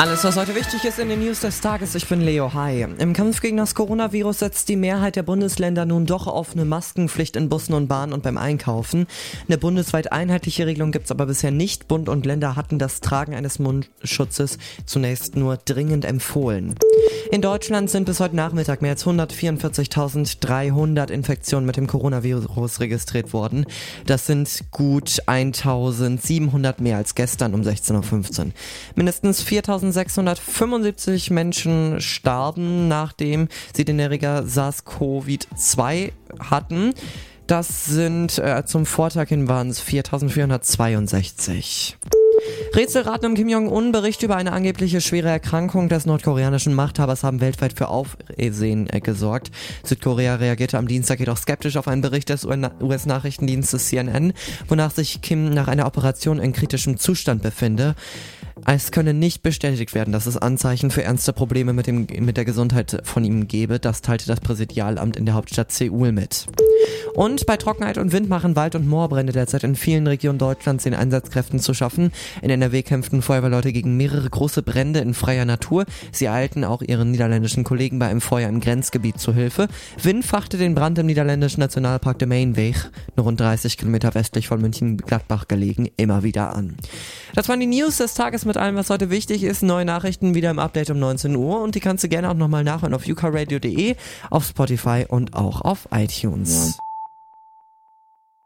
Alles, was heute wichtig ist in den News des Tages, ich bin Leo Hai. Im Kampf gegen das Coronavirus setzt die Mehrheit der Bundesländer nun doch auf eine Maskenpflicht in Bussen und Bahnen und beim Einkaufen. Eine bundesweit einheitliche Regelung gibt's aber bisher nicht. Bund und Länder hatten das Tragen eines Mundschutzes zunächst nur dringend empfohlen. In Deutschland sind bis heute Nachmittag mehr als 144.300 Infektionen mit dem Coronavirus registriert worden. Das sind gut 1.700 mehr als gestern um 16.15 Uhr. Mindestens 4.000 1675 Menschen starben, nachdem sie den Erreger SARS-CoV-2 hatten. Das sind äh, zum Vortag hin waren es 4462. Rätselraten um Kim Jong-un Bericht über eine angebliche schwere Erkrankung des nordkoreanischen Machthabers haben weltweit für Aufsehen äh, gesorgt. Südkorea reagierte am Dienstag jedoch skeptisch auf einen Bericht des US-Nachrichtendienstes CNN, wonach sich Kim nach einer Operation in kritischem Zustand befinde. Es könne nicht bestätigt werden, dass es Anzeichen für ernste Probleme mit, dem, mit der Gesundheit von ihm gebe. Das teilte das Präsidialamt in der Hauptstadt Seoul mit. Und bei Trockenheit und Wind machen Wald- und Moorbrände derzeit in vielen Regionen Deutschlands den Einsatzkräften zu schaffen. In NRW kämpften Feuerwehrleute gegen mehrere große Brände in freier Natur. Sie eilten auch ihren niederländischen Kollegen bei einem Feuer im Grenzgebiet zu Hilfe. Wind fachte den Brand im niederländischen Nationalpark de Mainweg, nur rund 30 Kilometer westlich von München-Gladbach gelegen, immer wieder an. Das waren die News des Tages mit allem, was heute wichtig ist. Neue Nachrichten wieder im Update um 19 Uhr und die kannst du gerne auch nochmal nachhören auf ukaradio.de, auf Spotify und auch auf iTunes.